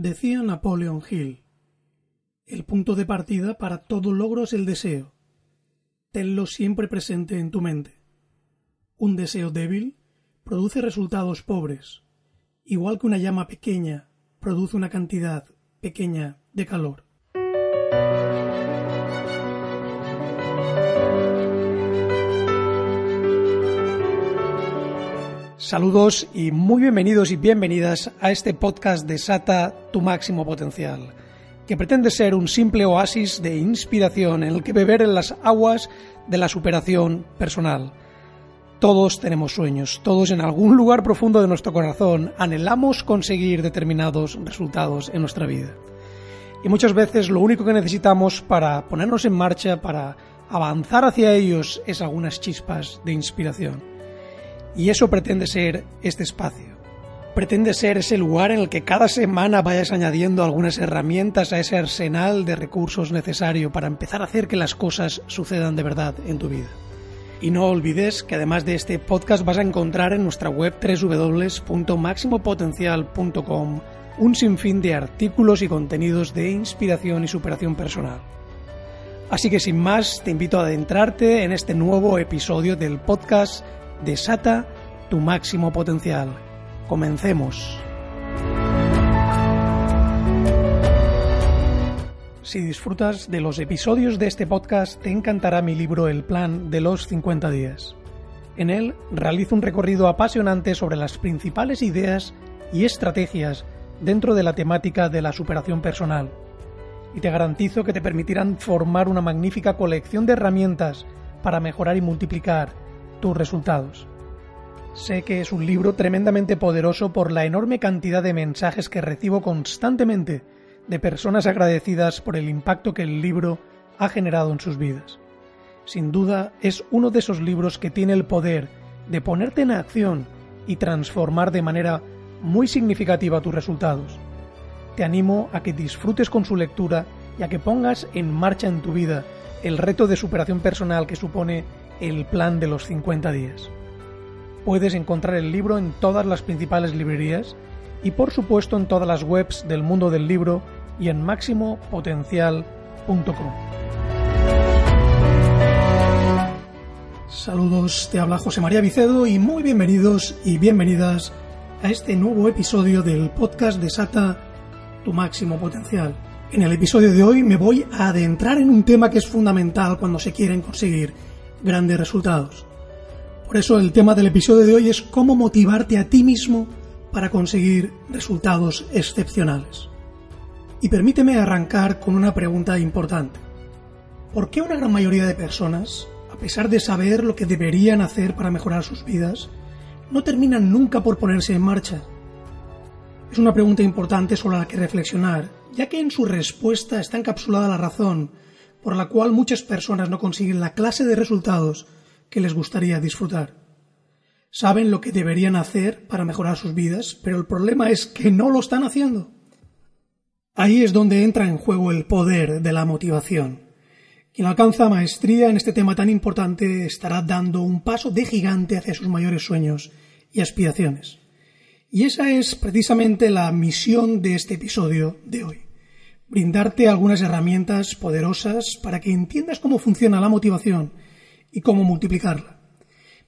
Decía Napoleon Hill, el punto de partida para todo logro es el deseo. Tenlo siempre presente en tu mente. Un deseo débil produce resultados pobres, igual que una llama pequeña produce una cantidad pequeña de calor. Saludos y muy bienvenidos y bienvenidas a este podcast de Sata tu máximo potencial, que pretende ser un simple oasis de inspiración en el que beber en las aguas de la superación personal. Todos tenemos sueños, todos en algún lugar profundo de nuestro corazón anhelamos conseguir determinados resultados en nuestra vida. Y muchas veces lo único que necesitamos para ponernos en marcha, para avanzar hacia ellos, es algunas chispas de inspiración. Y eso pretende ser este espacio. Pretende ser ese lugar en el que cada semana vayas añadiendo algunas herramientas a ese arsenal de recursos necesario para empezar a hacer que las cosas sucedan de verdad en tu vida. Y no olvides que además de este podcast vas a encontrar en nuestra web www.maximopotencial.com un sinfín de artículos y contenidos de inspiración y superación personal. Así que sin más, te invito a adentrarte en este nuevo episodio del podcast Desata tu máximo potencial. Comencemos. Si disfrutas de los episodios de este podcast, te encantará mi libro El Plan de los 50 días. En él realizo un recorrido apasionante sobre las principales ideas y estrategias dentro de la temática de la superación personal. Y te garantizo que te permitirán formar una magnífica colección de herramientas para mejorar y multiplicar tus resultados. Sé que es un libro tremendamente poderoso por la enorme cantidad de mensajes que recibo constantemente de personas agradecidas por el impacto que el libro ha generado en sus vidas. Sin duda es uno de esos libros que tiene el poder de ponerte en acción y transformar de manera muy significativa tus resultados. Te animo a que disfrutes con su lectura y a que pongas en marcha en tu vida el reto de superación personal que supone el plan de los 50 días. Puedes encontrar el libro en todas las principales librerías y por supuesto en todas las webs del mundo del libro y en máximopotencial.com. Saludos, te habla José María Vicedo y muy bienvenidos y bienvenidas a este nuevo episodio del podcast de Sata tu máximo potencial. En el episodio de hoy me voy a adentrar en un tema que es fundamental cuando se quieren conseguir grandes resultados. Por eso el tema del episodio de hoy es cómo motivarte a ti mismo para conseguir resultados excepcionales. Y permíteme arrancar con una pregunta importante. ¿Por qué una gran mayoría de personas, a pesar de saber lo que deberían hacer para mejorar sus vidas, no terminan nunca por ponerse en marcha? Es una pregunta importante sobre la que reflexionar, ya que en su respuesta está encapsulada la razón por la cual muchas personas no consiguen la clase de resultados que les gustaría disfrutar. Saben lo que deberían hacer para mejorar sus vidas, pero el problema es que no lo están haciendo. Ahí es donde entra en juego el poder de la motivación. Quien alcanza maestría en este tema tan importante estará dando un paso de gigante hacia sus mayores sueños y aspiraciones. Y esa es precisamente la misión de este episodio de hoy brindarte algunas herramientas poderosas para que entiendas cómo funciona la motivación y cómo multiplicarla.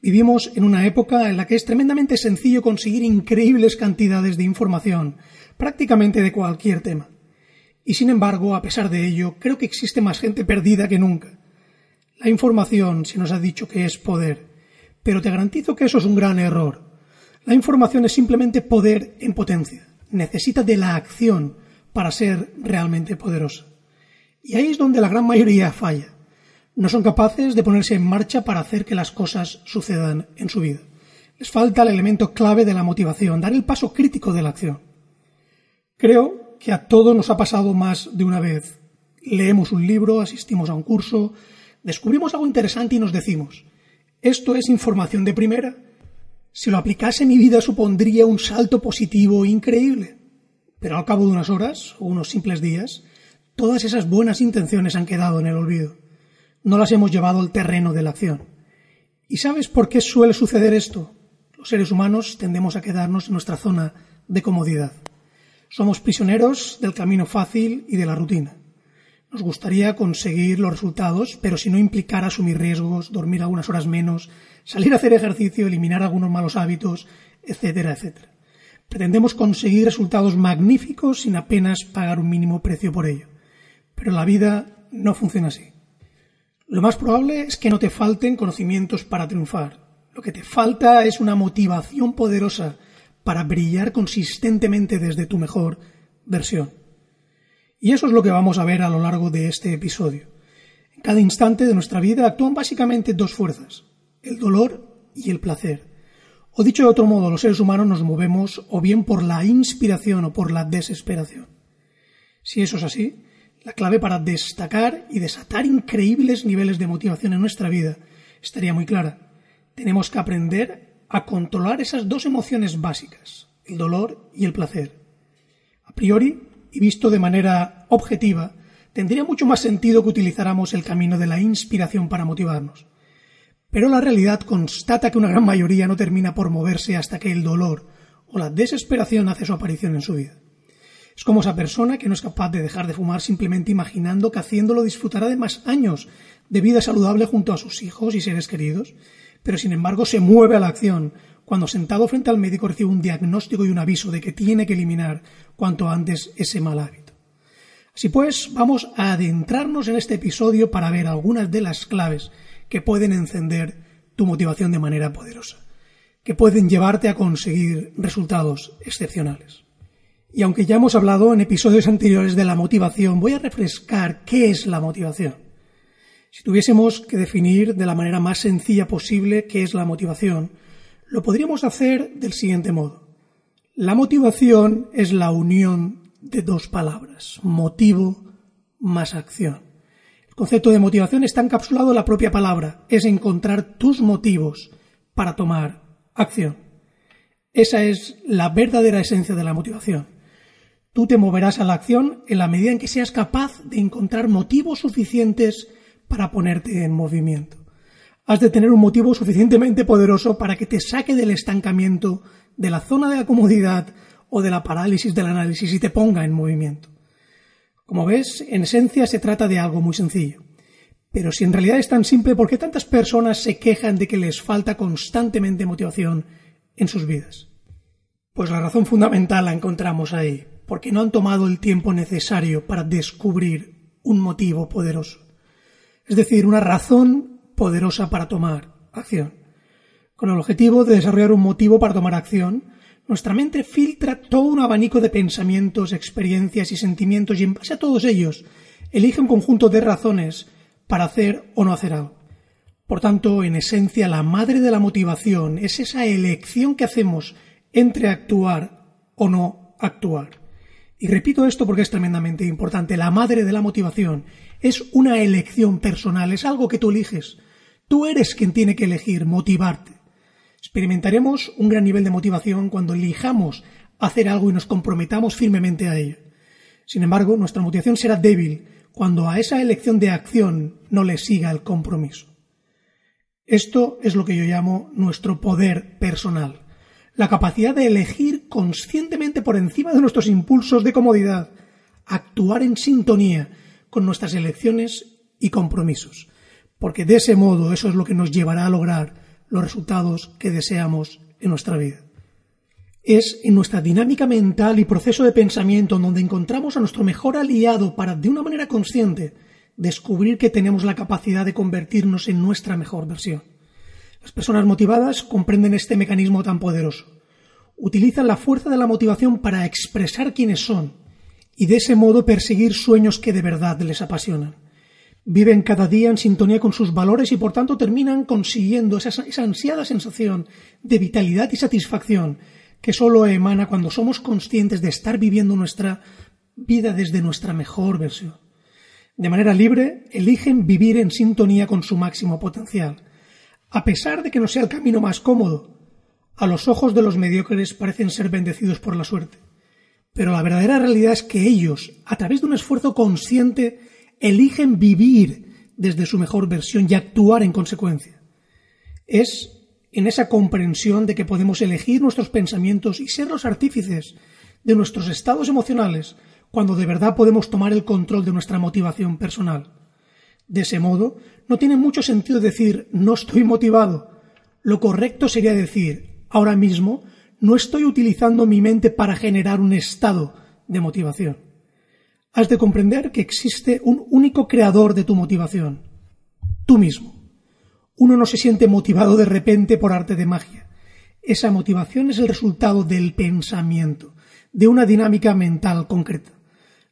Vivimos en una época en la que es tremendamente sencillo conseguir increíbles cantidades de información, prácticamente de cualquier tema. Y sin embargo, a pesar de ello, creo que existe más gente perdida que nunca. La información se nos ha dicho que es poder, pero te garantizo que eso es un gran error. La información es simplemente poder en potencia. Necesita de la acción, para ser realmente poderosa. Y ahí es donde la gran mayoría falla. No son capaces de ponerse en marcha para hacer que las cosas sucedan en su vida. Les falta el elemento clave de la motivación, dar el paso crítico de la acción. Creo que a todos nos ha pasado más de una vez. Leemos un libro, asistimos a un curso, descubrimos algo interesante y nos decimos, esto es información de primera. Si lo aplicase mi vida supondría un salto positivo increíble. Pero al cabo de unas horas o unos simples días, todas esas buenas intenciones han quedado en el olvido. No las hemos llevado al terreno de la acción. ¿Y sabes por qué suele suceder esto? Los seres humanos tendemos a quedarnos en nuestra zona de comodidad. Somos prisioneros del camino fácil y de la rutina. Nos gustaría conseguir los resultados, pero si no implicara asumir riesgos, dormir algunas horas menos, salir a hacer ejercicio, eliminar algunos malos hábitos, etcétera, etcétera. Pretendemos conseguir resultados magníficos sin apenas pagar un mínimo precio por ello. Pero la vida no funciona así. Lo más probable es que no te falten conocimientos para triunfar. Lo que te falta es una motivación poderosa para brillar consistentemente desde tu mejor versión. Y eso es lo que vamos a ver a lo largo de este episodio. En cada instante de nuestra vida actúan básicamente dos fuerzas, el dolor y el placer. O dicho de otro modo, los seres humanos nos movemos o bien por la inspiración o por la desesperación. Si eso es así, la clave para destacar y desatar increíbles niveles de motivación en nuestra vida estaría muy clara. Tenemos que aprender a controlar esas dos emociones básicas, el dolor y el placer. A priori, y visto de manera objetiva, tendría mucho más sentido que utilizáramos el camino de la inspiración para motivarnos. Pero la realidad constata que una gran mayoría no termina por moverse hasta que el dolor o la desesperación hace su aparición en su vida. Es como esa persona que no es capaz de dejar de fumar simplemente imaginando que haciéndolo disfrutará de más años de vida saludable junto a sus hijos y seres queridos, pero sin embargo se mueve a la acción cuando sentado frente al médico recibe un diagnóstico y un aviso de que tiene que eliminar cuanto antes ese mal hábito. Así pues, vamos a adentrarnos en este episodio para ver algunas de las claves que pueden encender tu motivación de manera poderosa, que pueden llevarte a conseguir resultados excepcionales. Y aunque ya hemos hablado en episodios anteriores de la motivación, voy a refrescar qué es la motivación. Si tuviésemos que definir de la manera más sencilla posible qué es la motivación, lo podríamos hacer del siguiente modo. La motivación es la unión de dos palabras, motivo más acción. El concepto de motivación está encapsulado en la propia palabra, es encontrar tus motivos para tomar acción. Esa es la verdadera esencia de la motivación. Tú te moverás a la acción en la medida en que seas capaz de encontrar motivos suficientes para ponerte en movimiento. Has de tener un motivo suficientemente poderoso para que te saque del estancamiento, de la zona de la comodidad o de la parálisis del análisis y te ponga en movimiento. Como ves, en esencia se trata de algo muy sencillo. Pero si en realidad es tan simple, ¿por qué tantas personas se quejan de que les falta constantemente motivación en sus vidas? Pues la razón fundamental la encontramos ahí, porque no han tomado el tiempo necesario para descubrir un motivo poderoso. Es decir, una razón poderosa para tomar acción. Con el objetivo de desarrollar un motivo para tomar acción, nuestra mente filtra todo un abanico de pensamientos, experiencias y sentimientos y en base a todos ellos elige un conjunto de razones para hacer o no hacer algo. Por tanto, en esencia, la madre de la motivación es esa elección que hacemos entre actuar o no actuar. Y repito esto porque es tremendamente importante. La madre de la motivación es una elección personal, es algo que tú eliges. Tú eres quien tiene que elegir motivarte. Experimentaremos un gran nivel de motivación cuando elijamos hacer algo y nos comprometamos firmemente a ello. Sin embargo, nuestra motivación será débil cuando a esa elección de acción no le siga el compromiso. Esto es lo que yo llamo nuestro poder personal, la capacidad de elegir conscientemente por encima de nuestros impulsos de comodidad, actuar en sintonía con nuestras elecciones y compromisos, porque de ese modo eso es lo que nos llevará a lograr los resultados que deseamos en nuestra vida. Es en nuestra dinámica mental y proceso de pensamiento donde encontramos a nuestro mejor aliado para, de una manera consciente, descubrir que tenemos la capacidad de convertirnos en nuestra mejor versión. Las personas motivadas comprenden este mecanismo tan poderoso. Utilizan la fuerza de la motivación para expresar quiénes son y de ese modo perseguir sueños que de verdad les apasionan viven cada día en sintonía con sus valores y por tanto terminan consiguiendo esa, ansiada sensación de vitalidad y satisfacción que solo emana cuando somos conscientes de estar viviendo nuestra vida desde nuestra mejor versión. De manera libre, eligen vivir en sintonía con su máximo potencial, a pesar de que no sea el camino más cómodo. A los ojos de los mediocres parecen ser bendecidos por la suerte. Pero la verdadera realidad es que ellos, a través de un esfuerzo consciente, eligen vivir desde su mejor versión y actuar en consecuencia. Es en esa comprensión de que podemos elegir nuestros pensamientos y ser los artífices de nuestros estados emocionales cuando de verdad podemos tomar el control de nuestra motivación personal. De ese modo, no tiene mucho sentido decir no estoy motivado. Lo correcto sería decir ahora mismo no estoy utilizando mi mente para generar un estado de motivación. Has de comprender que existe un único creador de tu motivación, tú mismo. Uno no se siente motivado de repente por arte de magia. Esa motivación es el resultado del pensamiento, de una dinámica mental concreta.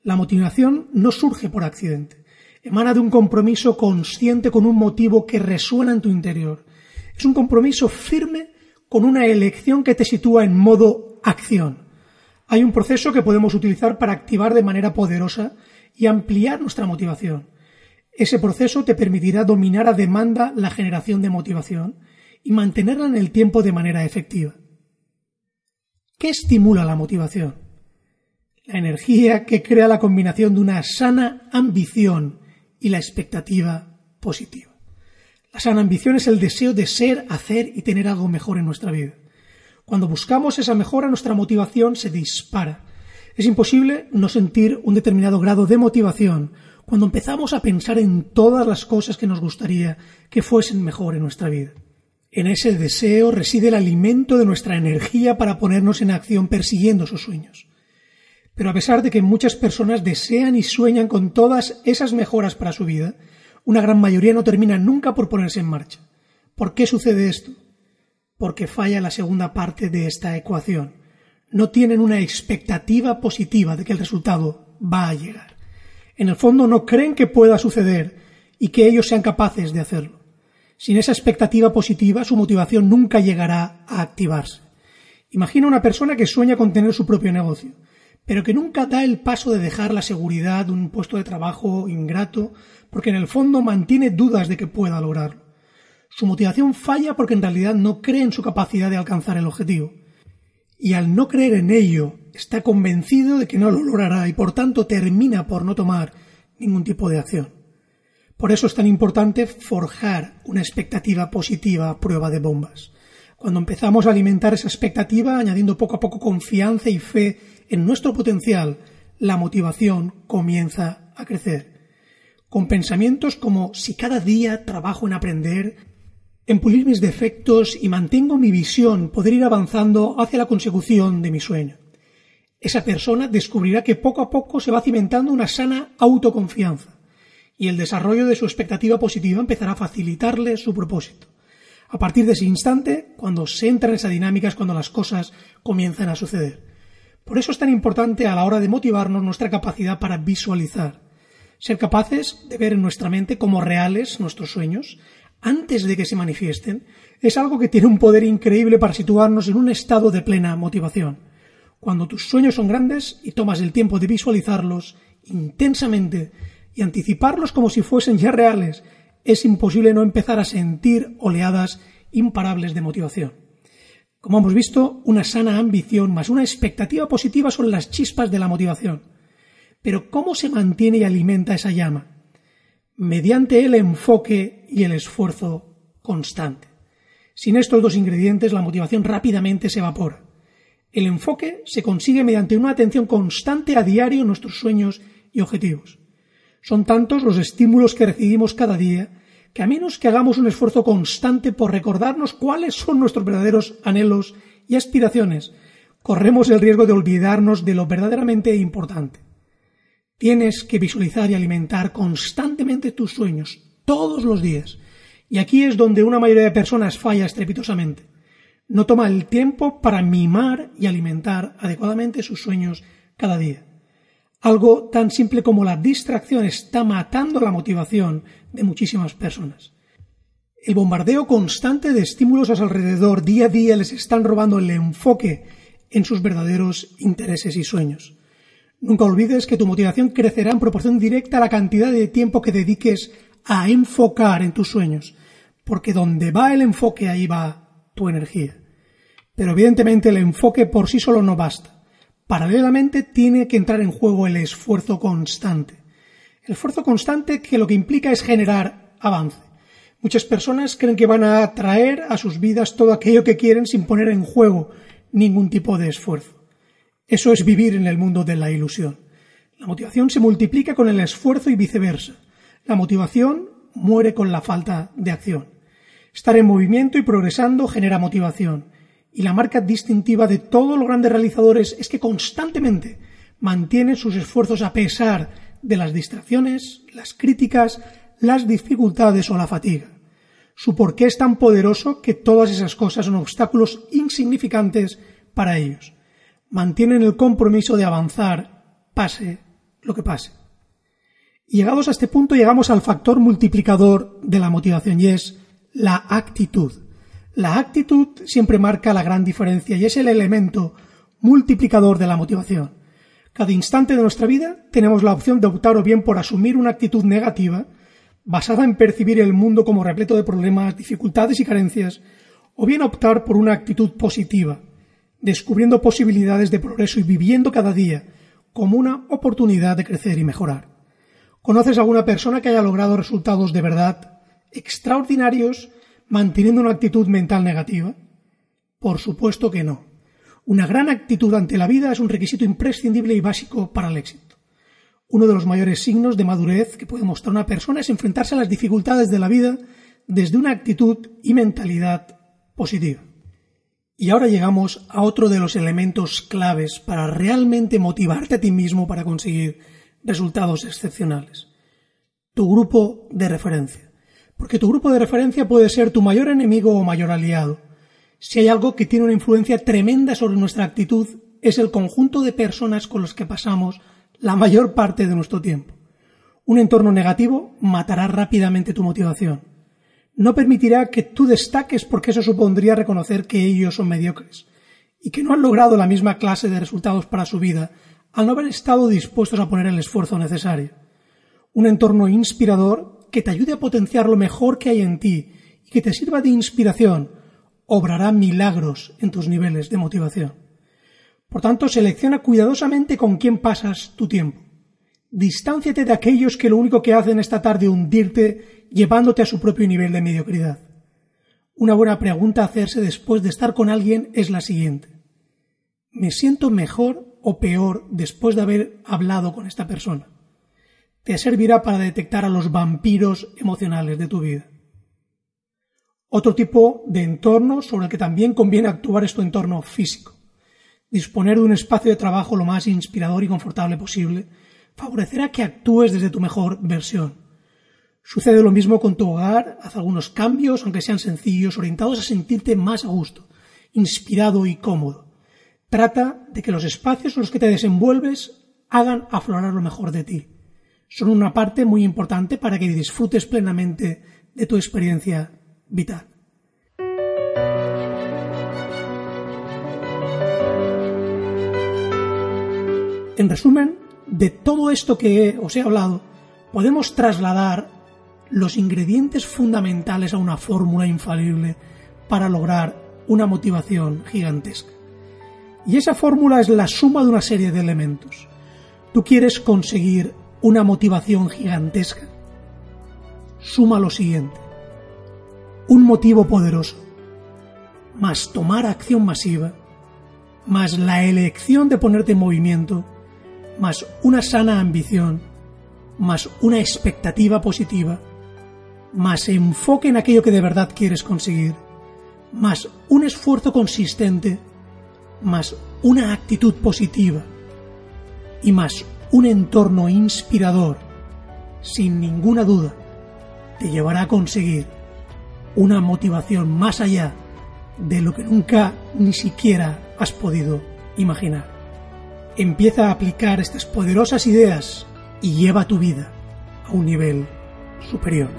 La motivación no surge por accidente. Emana de un compromiso consciente con un motivo que resuena en tu interior. Es un compromiso firme con una elección que te sitúa en modo acción. Hay un proceso que podemos utilizar para activar de manera poderosa y ampliar nuestra motivación. Ese proceso te permitirá dominar a demanda la generación de motivación y mantenerla en el tiempo de manera efectiva. ¿Qué estimula la motivación? La energía que crea la combinación de una sana ambición y la expectativa positiva. La sana ambición es el deseo de ser, hacer y tener algo mejor en nuestra vida. Cuando buscamos esa mejora, nuestra motivación se dispara. Es imposible no sentir un determinado grado de motivación cuando empezamos a pensar en todas las cosas que nos gustaría que fuesen mejor en nuestra vida. En ese deseo reside el alimento de nuestra energía para ponernos en acción persiguiendo sus sueños. Pero a pesar de que muchas personas desean y sueñan con todas esas mejoras para su vida, una gran mayoría no termina nunca por ponerse en marcha. ¿Por qué sucede esto? Porque falla la segunda parte de esta ecuación. No tienen una expectativa positiva de que el resultado va a llegar. En el fondo no creen que pueda suceder y que ellos sean capaces de hacerlo. Sin esa expectativa positiva, su motivación nunca llegará a activarse. Imagina una persona que sueña con tener su propio negocio, pero que nunca da el paso de dejar la seguridad de un puesto de trabajo ingrato, porque en el fondo mantiene dudas de que pueda lograrlo. Su motivación falla porque en realidad no cree en su capacidad de alcanzar el objetivo. Y al no creer en ello está convencido de que no lo logrará y por tanto termina por no tomar ningún tipo de acción. Por eso es tan importante forjar una expectativa positiva a prueba de bombas. Cuando empezamos a alimentar esa expectativa, añadiendo poco a poco confianza y fe en nuestro potencial, la motivación comienza a crecer. Con pensamientos como si cada día trabajo en aprender, en pulir mis defectos y mantengo mi visión, poder ir avanzando hacia la consecución de mi sueño esa persona descubrirá que poco a poco se va cimentando una sana autoconfianza y el desarrollo de su expectativa positiva empezará a facilitarle su propósito. A partir de ese instante, cuando se entra en esa dinámica es cuando las cosas comienzan a suceder. Por eso es tan importante a la hora de motivarnos nuestra capacidad para visualizar, ser capaces de ver en nuestra mente como reales nuestros sueños antes de que se manifiesten, es algo que tiene un poder increíble para situarnos en un estado de plena motivación. Cuando tus sueños son grandes y tomas el tiempo de visualizarlos intensamente y anticiparlos como si fuesen ya reales, es imposible no empezar a sentir oleadas imparables de motivación. Como hemos visto, una sana ambición más una expectativa positiva son las chispas de la motivación. Pero ¿cómo se mantiene y alimenta esa llama? Mediante el enfoque y el esfuerzo constante. Sin estos dos ingredientes la motivación rápidamente se evapora. El enfoque se consigue mediante una atención constante a diario en nuestros sueños y objetivos. Son tantos los estímulos que recibimos cada día que a menos que hagamos un esfuerzo constante por recordarnos cuáles son nuestros verdaderos anhelos y aspiraciones, corremos el riesgo de olvidarnos de lo verdaderamente importante. Tienes que visualizar y alimentar constantemente tus sueños, todos los días. Y aquí es donde una mayoría de personas falla estrepitosamente no toma el tiempo para mimar y alimentar adecuadamente sus sueños cada día. Algo tan simple como la distracción está matando la motivación de muchísimas personas. El bombardeo constante de estímulos a su alrededor día a día les están robando el enfoque en sus verdaderos intereses y sueños. Nunca olvides que tu motivación crecerá en proporción directa a la cantidad de tiempo que dediques a enfocar en tus sueños, porque donde va el enfoque ahí va tu energía. Pero evidentemente el enfoque por sí solo no basta. Paralelamente tiene que entrar en juego el esfuerzo constante. El esfuerzo constante que lo que implica es generar avance. Muchas personas creen que van a atraer a sus vidas todo aquello que quieren sin poner en juego ningún tipo de esfuerzo. Eso es vivir en el mundo de la ilusión. La motivación se multiplica con el esfuerzo y viceversa. La motivación muere con la falta de acción. Estar en movimiento y progresando genera motivación. Y la marca distintiva de todos los grandes realizadores es que constantemente mantienen sus esfuerzos a pesar de las distracciones, las críticas, las dificultades o la fatiga. Su porqué es tan poderoso que todas esas cosas son obstáculos insignificantes para ellos. Mantienen el compromiso de avanzar, pase lo que pase. Llegados a este punto llegamos al factor multiplicador de la motivación y es la actitud. La actitud siempre marca la gran diferencia y es el elemento multiplicador de la motivación. Cada instante de nuestra vida tenemos la opción de optar o bien por asumir una actitud negativa, basada en percibir el mundo como repleto de problemas, dificultades y carencias, o bien optar por una actitud positiva, descubriendo posibilidades de progreso y viviendo cada día como una oportunidad de crecer y mejorar. ¿Conoces alguna persona que haya logrado resultados de verdad extraordinarios manteniendo una actitud mental negativa? Por supuesto que no. Una gran actitud ante la vida es un requisito imprescindible y básico para el éxito. Uno de los mayores signos de madurez que puede mostrar una persona es enfrentarse a las dificultades de la vida desde una actitud y mentalidad positiva. Y ahora llegamos a otro de los elementos claves para realmente motivarte a ti mismo para conseguir resultados excepcionales. Tu grupo de referencia. Porque tu grupo de referencia puede ser tu mayor enemigo o mayor aliado si hay algo que tiene una influencia tremenda sobre nuestra actitud, es el conjunto de personas con los que pasamos la mayor parte de nuestro tiempo. Un entorno negativo matará rápidamente tu motivación. No permitirá que tú destaques porque eso supondría reconocer que ellos son mediocres y que no han logrado la misma clase de resultados para su vida al no haber estado dispuestos a poner el esfuerzo necesario. Un entorno inspirador que te ayude a potenciar lo mejor que hay en ti y que te sirva de inspiración obrará milagros en tus niveles de motivación. Por tanto, selecciona cuidadosamente con quién pasas tu tiempo. Distánciate de aquellos que lo único que hacen esta tarde hundirte llevándote a su propio nivel de mediocridad. Una buena pregunta a hacerse después de estar con alguien es la siguiente. ¿Me siento mejor o peor después de haber hablado con esta persona? Te servirá para detectar a los vampiros emocionales de tu vida. Otro tipo de entorno sobre el que también conviene actuar es tu entorno físico. Disponer de un espacio de trabajo lo más inspirador y confortable posible favorecerá que actúes desde tu mejor versión. Sucede lo mismo con tu hogar, haz algunos cambios, aunque sean sencillos, orientados a sentirte más a gusto, inspirado y cómodo. Trata de que los espacios en los que te desenvuelves hagan aflorar lo mejor de ti. Son una parte muy importante para que disfrutes plenamente de tu experiencia vital. En resumen, de todo esto que os he hablado, podemos trasladar los ingredientes fundamentales a una fórmula infalible para lograr una motivación gigantesca. Y esa fórmula es la suma de una serie de elementos. Tú quieres conseguir una motivación gigantesca. Suma lo siguiente un motivo poderoso, más tomar acción masiva, más la elección de ponerte en movimiento, más una sana ambición, más una expectativa positiva, más enfoque en aquello que de verdad quieres conseguir, más un esfuerzo consistente, más una actitud positiva y más un entorno inspirador, sin ninguna duda, te llevará a conseguir una motivación más allá de lo que nunca ni siquiera has podido imaginar. Empieza a aplicar estas poderosas ideas y lleva tu vida a un nivel superior.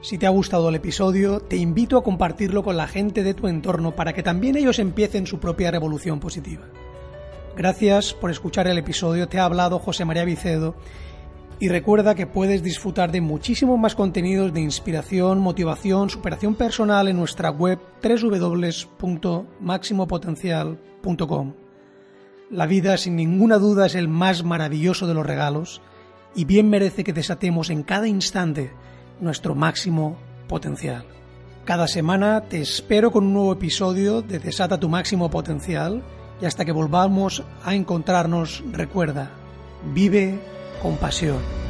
Si te ha gustado el episodio, te invito a compartirlo con la gente de tu entorno para que también ellos empiecen su propia revolución positiva. Gracias por escuchar el episodio, te ha hablado José María Vicedo y recuerda que puedes disfrutar de muchísimos más contenidos de inspiración, motivación, superación personal en nuestra web www.maximopotencial.com. La vida sin ninguna duda es el más maravilloso de los regalos y bien merece que desatemos en cada instante nuestro máximo potencial. Cada semana te espero con un nuevo episodio de Desata tu máximo potencial y hasta que volvamos a encontrarnos recuerda, vive con pasión.